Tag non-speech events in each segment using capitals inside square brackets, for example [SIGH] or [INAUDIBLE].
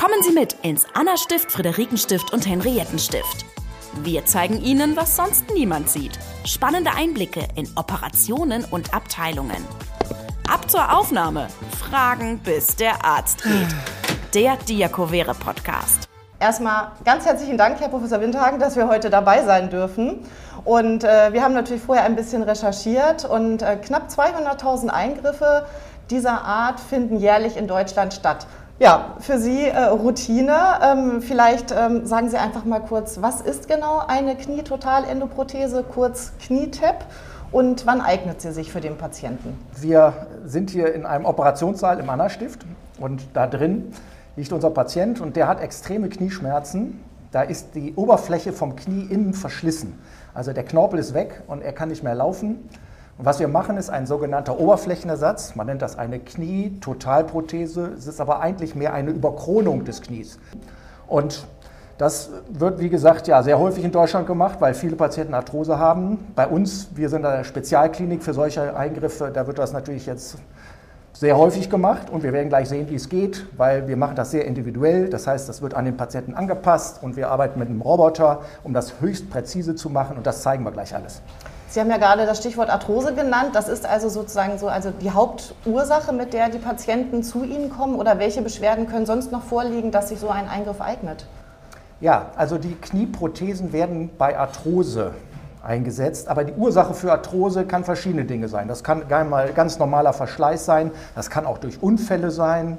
Kommen Sie mit ins Anna-Stift, Friederikenstift und Henriettenstift. Wir zeigen Ihnen, was sonst niemand sieht. Spannende Einblicke in Operationen und Abteilungen. Ab zur Aufnahme. Fragen, bis der Arzt geht. Der Diakovere Podcast. Erstmal ganz herzlichen Dank, Herr Professor Windhagen, dass wir heute dabei sein dürfen. Und äh, wir haben natürlich vorher ein bisschen recherchiert und äh, knapp 200.000 Eingriffe dieser Art finden jährlich in Deutschland statt. Ja, für Sie äh, Routine. Ähm, vielleicht ähm, sagen Sie einfach mal kurz, was ist genau eine Knietotalendoprothese, kurz Knietap? Und wann eignet sie sich für den Patienten? Wir sind hier in einem Operationssaal im Anna-Stift und da drin liegt unser Patient und der hat extreme Knieschmerzen. Da ist die Oberfläche vom Knie innen verschlissen. Also der Knorpel ist weg und er kann nicht mehr laufen. Was wir machen, ist ein sogenannter Oberflächenersatz. Man nennt das eine Knie-Totalprothese. Es ist aber eigentlich mehr eine Überkronung des Knies. Und das wird, wie gesagt, ja sehr häufig in Deutschland gemacht, weil viele Patienten Arthrose haben. Bei uns, wir sind eine Spezialklinik für solche Eingriffe, da wird das natürlich jetzt sehr häufig gemacht und wir werden gleich sehen, wie es geht, weil wir machen das sehr individuell. Das heißt, das wird an den Patienten angepasst und wir arbeiten mit einem Roboter, um das höchst präzise zu machen und das zeigen wir gleich alles. Sie haben ja gerade das Stichwort Arthrose genannt. Das ist also sozusagen so also die Hauptursache, mit der die Patienten zu Ihnen kommen oder welche Beschwerden können sonst noch vorliegen, dass sich so ein Eingriff eignet? Ja, also die Knieprothesen werden bei Arthrose eingesetzt, aber die Ursache für Arthrose kann verschiedene Dinge sein. Das kann einmal ganz normaler Verschleiß sein, das kann auch durch Unfälle sein,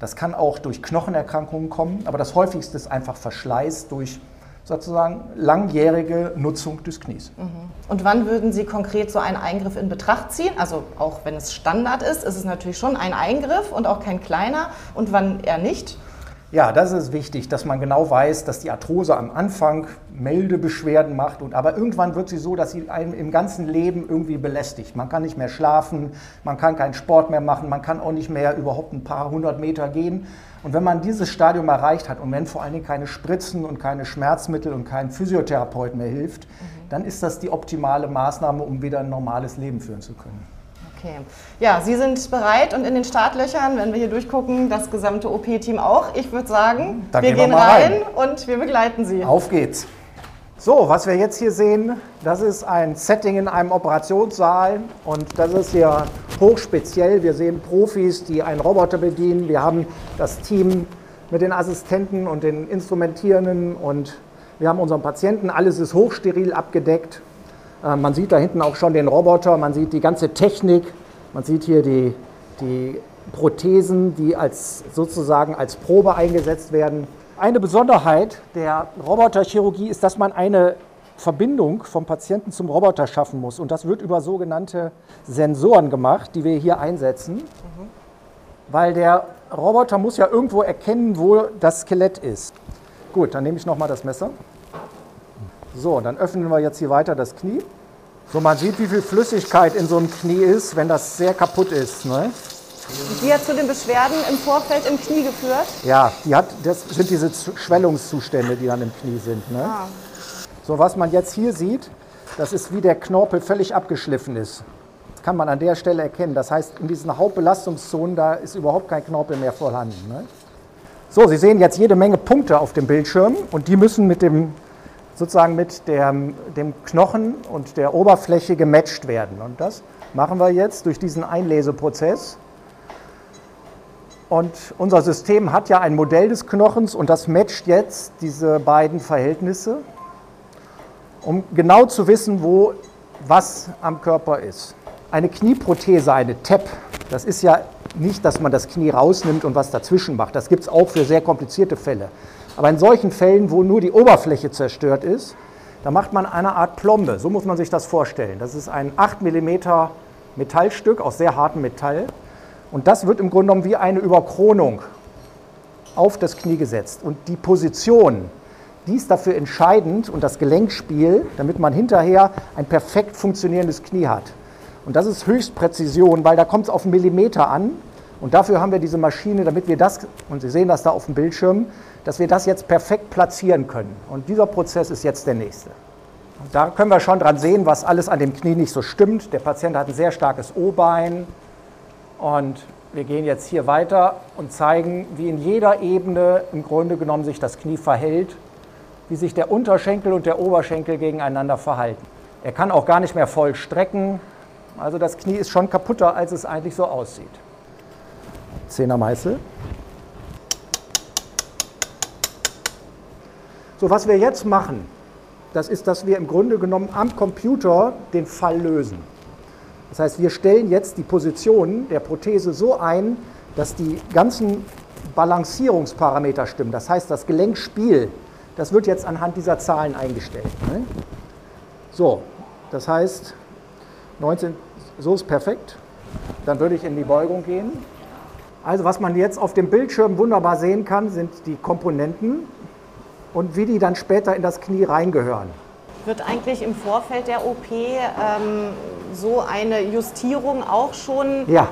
das kann auch durch Knochenerkrankungen kommen, aber das häufigste ist einfach Verschleiß durch sozusagen langjährige Nutzung des Knies. Mhm. Und wann würden Sie konkret so einen Eingriff in Betracht ziehen? Also auch wenn es Standard ist, ist es natürlich schon ein Eingriff und auch kein kleiner. Und wann eher nicht? Ja, das ist wichtig, dass man genau weiß, dass die Arthrose am Anfang milde Beschwerden macht und aber irgendwann wird sie so, dass sie einem im ganzen Leben irgendwie belästigt. Man kann nicht mehr schlafen, man kann keinen Sport mehr machen, man kann auch nicht mehr überhaupt ein paar hundert Meter gehen. Und wenn man dieses Stadium erreicht hat und wenn vor allen Dingen keine Spritzen und keine Schmerzmittel und kein Physiotherapeut mehr hilft, mhm. dann ist das die optimale Maßnahme, um wieder ein normales Leben führen zu können. Okay. Ja, Sie sind bereit und in den Startlöchern, wenn wir hier durchgucken, das gesamte OP-Team auch. Ich würde sagen, Dann wir gehen, gehen rein, rein und wir begleiten Sie. Auf geht's. So, was wir jetzt hier sehen, das ist ein Setting in einem Operationssaal und das ist hier hochspeziell. Wir sehen Profis, die einen Roboter bedienen. Wir haben das Team mit den Assistenten und den Instrumentierenden und wir haben unseren Patienten. Alles ist hochsteril abgedeckt. Äh, man sieht da hinten auch schon den Roboter, man sieht die ganze Technik, man sieht hier die, die Prothesen, die als, sozusagen als Probe eingesetzt werden. Eine Besonderheit der Roboterchirurgie ist, dass man eine Verbindung vom Patienten zum Roboter schaffen muss. Und das wird über sogenannte Sensoren gemacht, die wir hier einsetzen. Mhm. Weil der Roboter muss ja irgendwo erkennen, wo das Skelett ist. Gut, dann nehme ich nochmal das Messer. So, dann öffnen wir jetzt hier weiter das Knie. So, man sieht, wie viel Flüssigkeit in so einem Knie ist, wenn das sehr kaputt ist. Ne? Die hat zu den Beschwerden im Vorfeld im Knie geführt? Ja, die hat, das sind diese Schwellungszustände, die dann im Knie sind. Ne? Ah. So, was man jetzt hier sieht, das ist wie der Knorpel völlig abgeschliffen ist. Das kann man an der Stelle erkennen. Das heißt, in diesen Hauptbelastungszonen, da ist überhaupt kein Knorpel mehr vorhanden. Ne? So, Sie sehen jetzt jede Menge Punkte auf dem Bildschirm und die müssen mit dem sozusagen mit der, dem Knochen und der Oberfläche gematcht werden. Und das machen wir jetzt durch diesen Einleseprozess. Und unser System hat ja ein Modell des Knochens und das matcht jetzt diese beiden Verhältnisse, um genau zu wissen, wo was am Körper ist. Eine Knieprothese, eine TEP, das ist ja nicht, dass man das Knie rausnimmt und was dazwischen macht. Das gibt es auch für sehr komplizierte Fälle. Aber in solchen Fällen, wo nur die Oberfläche zerstört ist, da macht man eine Art Plombe. So muss man sich das vorstellen. Das ist ein 8 mm Metallstück aus sehr hartem Metall. Und das wird im Grunde genommen wie eine Überkronung auf das Knie gesetzt. Und die Position, die ist dafür entscheidend und das Gelenkspiel, damit man hinterher ein perfekt funktionierendes Knie hat. Und das ist Höchstpräzision, weil da kommt es auf Millimeter an. Und dafür haben wir diese Maschine, damit wir das, und Sie sehen das da auf dem Bildschirm, dass wir das jetzt perfekt platzieren können. Und dieser Prozess ist jetzt der nächste. Da können wir schon dran sehen, was alles an dem Knie nicht so stimmt. Der Patient hat ein sehr starkes O-Bein und wir gehen jetzt hier weiter und zeigen, wie in jeder Ebene im Grunde genommen sich das Knie verhält, wie sich der Unterschenkel und der Oberschenkel gegeneinander verhalten. Er kann auch gar nicht mehr voll strecken, also das Knie ist schon kaputter, als es eigentlich so aussieht. Zehner Meißel. So, was wir jetzt machen, das ist, dass wir im Grunde genommen am Computer den Fall lösen. Das heißt, wir stellen jetzt die Positionen der Prothese so ein, dass die ganzen Balancierungsparameter stimmen. Das heißt, das Gelenkspiel, das wird jetzt anhand dieser Zahlen eingestellt. Ne? So, das heißt, 19, so ist perfekt. Dann würde ich in die Beugung gehen. Also was man jetzt auf dem Bildschirm wunderbar sehen kann, sind die Komponenten und wie die dann später in das Knie reingehören. Wird eigentlich im Vorfeld der OP ähm, so eine Justierung auch schon ja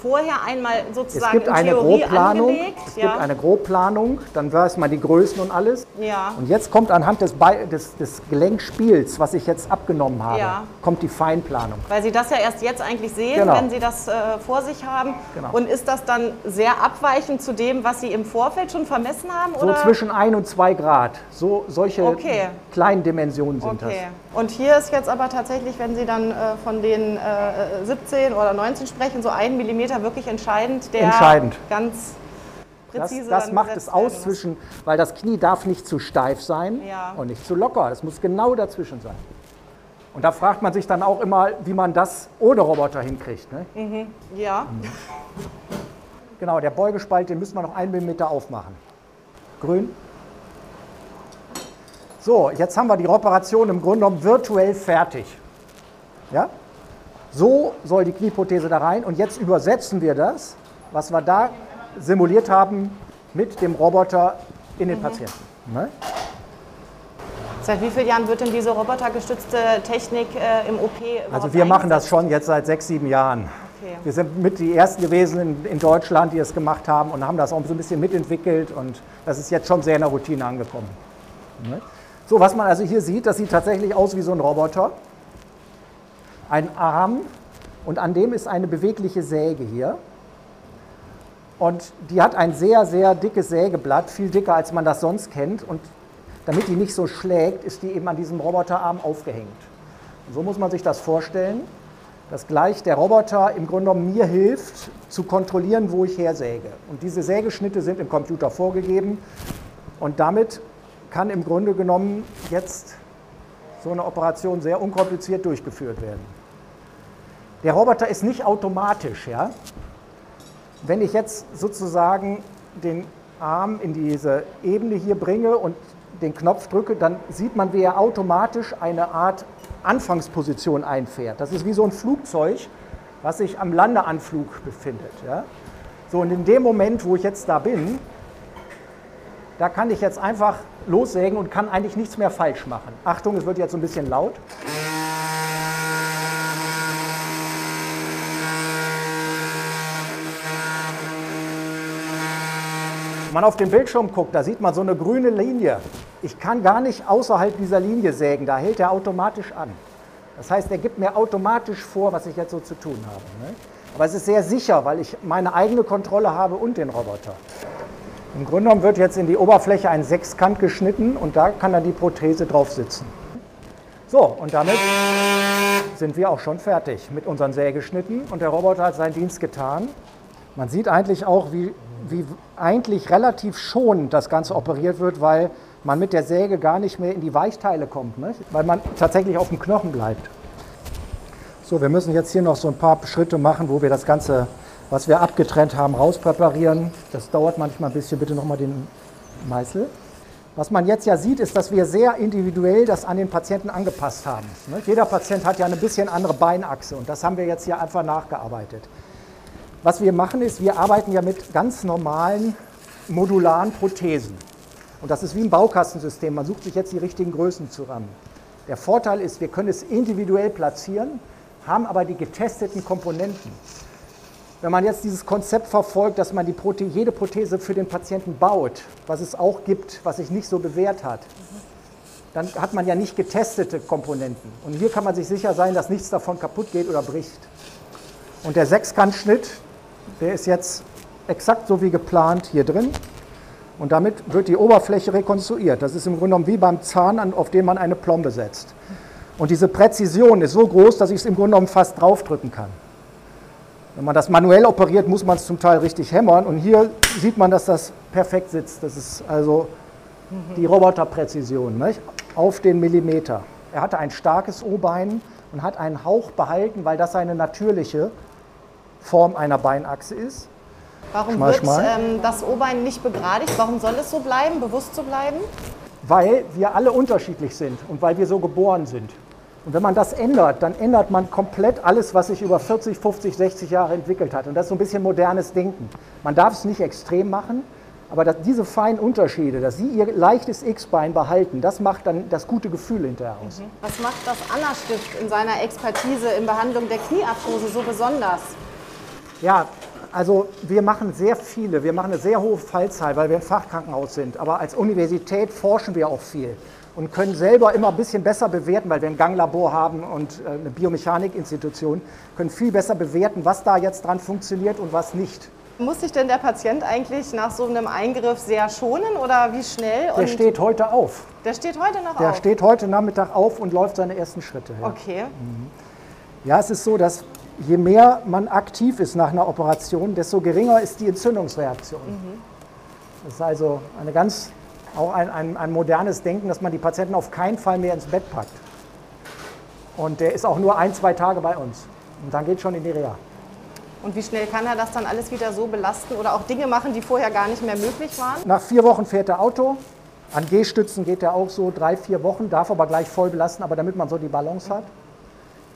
vorher einmal sozusagen es gibt in eine Theorie Grobplanung, angelegt. Es ja. gibt eine Grobplanung, dann weiß man die Größen und alles. Ja. Und jetzt kommt anhand des, Be des, des Gelenkspiels, was ich jetzt abgenommen habe, Ja. kommt die Feinplanung. Weil Sie das ja erst jetzt eigentlich sehen, Genau. wenn Sie das äh, vor sich haben. Genau. Und ist das dann sehr abweichend zu dem, was Sie im Vorfeld schon vermessen haben? So oder? zwischen 1 und 2 Grad. So, solche Okay. kleinen Dimensionen sind Okay. Und hier ist jetzt aber tatsächlich, wenn Sie dann äh, von den äh, 17 oder 19 sprechen, so ein Millimeter wirklich entscheidend, der Entscheidend. ganz das. Das, präzise das dann macht es aus zwischen, weil das Knie darf nicht zu steif sein Ja. und nicht zu locker. Es muss genau dazwischen sein. Und da fragt man sich dann auch immer, wie man das ohne Roboter hinkriegt. Ne? Ja, Genau, der Beugespalt, den müssen wir noch einen Millimeter aufmachen. Grün. So, jetzt haben wir die Operation im Grunde genommen virtuell fertig. Ja? So soll die Knieprothese da rein und jetzt übersetzen wir das, was wir da simuliert haben, mit dem Roboter in den Patienten. Ne? Seit wie vielen Jahren wird denn diese robotergestützte Technik äh, im OP Also wir machen das schon jetzt seit sechs, sieben Jahren. Okay. Wir sind mit die Ersten gewesen in, in Deutschland, die es gemacht haben und haben das auch so ein bisschen mitentwickelt und das ist jetzt schon sehr in der Routine angekommen. Ne? So, was man also hier sieht, das sieht tatsächlich aus wie so ein Roboter. Ein Arm und an dem ist eine bewegliche Säge hier. Und die hat ein sehr, sehr dickes Sägeblatt, viel dicker als man das sonst kennt. Und damit die nicht so schlägt, ist die eben an diesem Roboterarm aufgehängt. Und so muss man sich das vorstellen, dass gleich der Roboter im Grunde genommen mir hilft, zu kontrollieren, wo ich hersäge. Und diese Sägeschnitte sind im Computer vorgegeben. Und damit kann im Grunde genommen jetzt so eine Operation sehr unkompliziert durchgeführt werden. Der Roboter ist nicht automatisch. Ja? Wenn ich jetzt sozusagen den Arm in diese Ebene hier bringe und den Knopf drücke, dann sieht man, wie er automatisch eine Art Anfangsposition einfährt. Das ist wie so ein Flugzeug, was sich am Landeanflug befindet. Ja? So, und in dem Moment, wo ich jetzt da bin, da kann ich jetzt einfach lossägen und kann eigentlich nichts mehr falsch machen. Achtung, es wird jetzt ein bisschen laut. Wenn man auf den Bildschirm guckt, da sieht man so eine grüne Linie. Ich kann gar nicht außerhalb dieser Linie sägen, da hält er automatisch an. Das heißt, er gibt mir automatisch vor, was ich jetzt so zu tun habe. Ne? Aber es ist sehr sicher, weil ich meine eigene Kontrolle habe und den Roboter. Im Grunde genommen wird jetzt in die Oberfläche ein Sechskant geschnitten und da kann dann die Prothese drauf sitzen. So, und damit sind wir auch schon fertig mit unseren Sägeschnitten und der Roboter hat seinen Dienst getan. Man sieht eigentlich auch, wie, wie eigentlich relativ schonend das Ganze operiert wird, weil man mit der Säge gar nicht mehr in die Weichteile kommt, ne? weil man tatsächlich auf dem Knochen bleibt. So, wir müssen jetzt hier noch so ein paar Schritte machen, wo wir das Ganze, was wir abgetrennt haben, rauspräparieren. Das dauert manchmal ein bisschen. Bitte nochmal den Meißel. Was man jetzt ja sieht, ist, dass wir sehr individuell das an den Patienten angepasst haben. ne? Jeder Patient hat ja eine bisschen andere Beinachse und das haben wir jetzt hier einfach nachgearbeitet. Was wir machen ist, wir arbeiten ja mit ganz normalen modularen Prothesen. Und das ist wie ein Baukastensystem. Man sucht sich jetzt die richtigen Größen zusammen. Der Vorteil ist, wir können es individuell platzieren, haben aber die getesteten Komponenten. Wenn man jetzt dieses Konzept verfolgt, dass man die Prote jede Prothese für den Patienten baut, was es auch gibt, was sich nicht so bewährt hat, dann hat man ja nicht getestete Komponenten. Und hier kann man sich sicher sein, dass nichts davon kaputt geht oder bricht. Und der Sechskantschnitt, der ist jetzt exakt so wie geplant hier drin. Und damit wird die Oberfläche rekonstruiert. Das ist im Grunde genommen wie beim Zahn, auf den man eine Plombe setzt. Und diese Präzision ist so groß, dass ich es im Grunde genommen fast draufdrücken kann. Wenn man das manuell operiert, muss man es zum Teil richtig hämmern. Und hier sieht man, dass das perfekt sitzt. Das ist also die Roboterpräzision nicht? auf den Millimeter. Er hatte ein starkes O-Bein und hat einen Hauch behalten, weil das seine natürliche Form einer Beinachse ist. Warum schmal, wird. Ähm, das O-Bein nicht begradigt? Warum soll es so bleiben, bewusst so bleiben? Weil wir alle unterschiedlich sind und weil wir so geboren sind. Und wenn man das ändert, dann ändert man komplett alles, was sich über 40, 50, 60 Jahre entwickelt hat. Und das ist so ein bisschen modernes Denken. Man darf es nicht extrem machen, aber dass diese feinen Unterschiede, dass Sie Ihr leichtes X-Bein behalten, das macht dann das gute Gefühl hinterher aus. Mhm. Was macht das Anna-Stift in seiner Expertise in Behandlung der Kniearthrose so besonders? Ja, also wir machen sehr viele, wir machen eine sehr hohe Fallzahl, weil wir ein Fachkrankenhaus sind. Aber als Universität forschen wir auch viel und können selber immer ein bisschen besser bewerten, weil wir ein Ganglabor haben und äh, eine Biomechanikinstitution, können viel besser bewerten, was da jetzt dran funktioniert und was nicht. Muss sich denn der Patient eigentlich nach so einem Eingriff sehr schonen oder wie schnell? Der steht heute auf. Der steht heute noch der auf? Der steht heute Nachmittag auf und läuft seine ersten Schritte. Ja. Okay. Mhm. Ja, es ist so, dass je mehr man aktiv ist nach einer Operation, desto geringer ist die Entzündungsreaktion. Mhm. Das ist also eine ganz, auch ein, ein, ein modernes Denken, dass man die Patienten auf keinen Fall mehr ins Bett packt. Und der ist auch nur ein, zwei Tage bei uns. Und dann geht schon in die Reha. Und wie schnell kann er das dann alles wieder so belasten oder auch Dinge machen, die vorher gar nicht mehr möglich waren? Nach vier Wochen fährt er Auto. An Gehstützen geht er auch so drei, vier Wochen, darf aber gleich voll belasten, aber damit man so die Balance hat.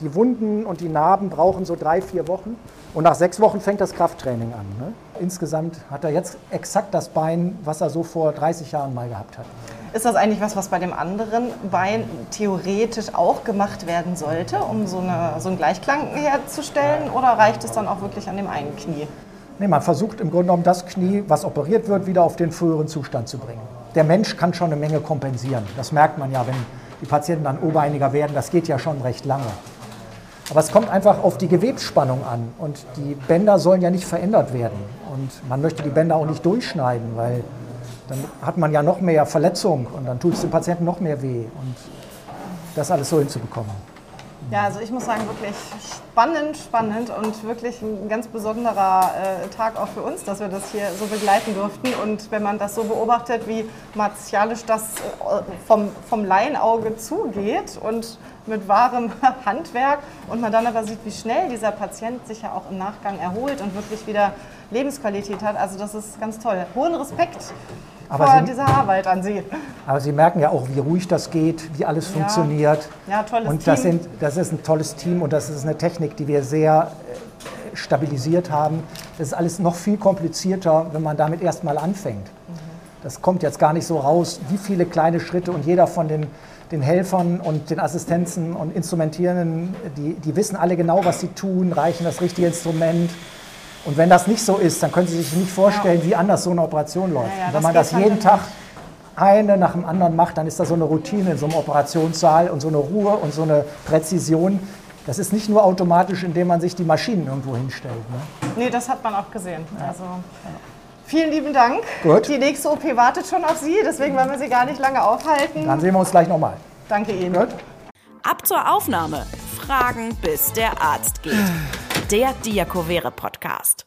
Die Wunden und die Narben brauchen so drei, vier Wochen. Und nach sechs Wochen fängt das Krafttraining an. Ne? Insgesamt hat er jetzt exakt das Bein, was er so vor 30 Jahren mal gehabt hat. Ist das eigentlich was, was bei dem anderen Bein theoretisch auch gemacht werden sollte, um so, eine, so einen Gleichklang herzustellen? Oder reicht es dann auch wirklich an dem einen Knie? Nee, man versucht im Grunde genommen das Knie, was operiert wird, wieder auf den früheren Zustand zu bringen. Der Mensch kann schon eine Menge kompensieren. Das merkt man ja, wenn die Patienten dann obeiniger werden. Das geht ja schon recht lange. Aber es kommt einfach auf die Gewebsspannung an. Und die Bänder sollen ja nicht verändert werden. Und man möchte die Bänder auch nicht durchschneiden, weil dann hat man ja noch mehr Verletzung und dann tut es dem Patienten noch mehr weh. Und das alles so hinzubekommen. Ja, also ich muss sagen, wirklich spannend, spannend und wirklich ein ganz besonderer äh, Tag auch für uns, dass wir das hier so begleiten durften. Und wenn man das so beobachtet, wie martialisch das äh, vom, vom Laienauge zugeht und mit wahrem [LAUGHS] Handwerk und man dann aber sieht, wie schnell dieser Patient sich ja auch im Nachgang erholt und wirklich wieder Lebensqualität hat. Also das ist ganz toll. Hohen Respekt aber vor Sie, dieser Arbeit an Sie. Aber Sie merken ja auch, wie ruhig das geht, wie alles ja. funktioniert. Ja, tolles und das Team. Sind, das ist ein tolles Team und das ist eine Technik, die wir sehr äh, stabilisiert haben. Das ist alles noch viel komplizierter, wenn man damit erstmal anfängt. Mhm. Das kommt jetzt gar nicht so raus, wie viele kleine Schritte und jeder von den, den Helfern und den Assistenzen und Instrumentierenden, die, die wissen alle genau, was sie tun, reichen das richtige Instrument. Und wenn das nicht so ist, dann können Sie sich nicht vorstellen, ja. wie anders so eine Operation läuft. Ja, ja, wenn man das jeden Tag eine nach dem anderen macht, dann ist da so eine Routine in so einem Operationssaal und so eine Ruhe und so eine Präzision. Das ist nicht nur automatisch, indem man sich die Maschinen irgendwo hinstellt. Ne? Nee, das hat man auch gesehen. Also, vielen lieben Dank. Gut. Die nächste OP wartet schon auf Sie, deswegen wollen wir Sie gar nicht lange aufhalten. Dann sehen wir uns gleich nochmal. Danke Ihnen. Gut. Ab zur Aufnahme. Fragen, bis der Arzt geht. Der Diakovere Podcast.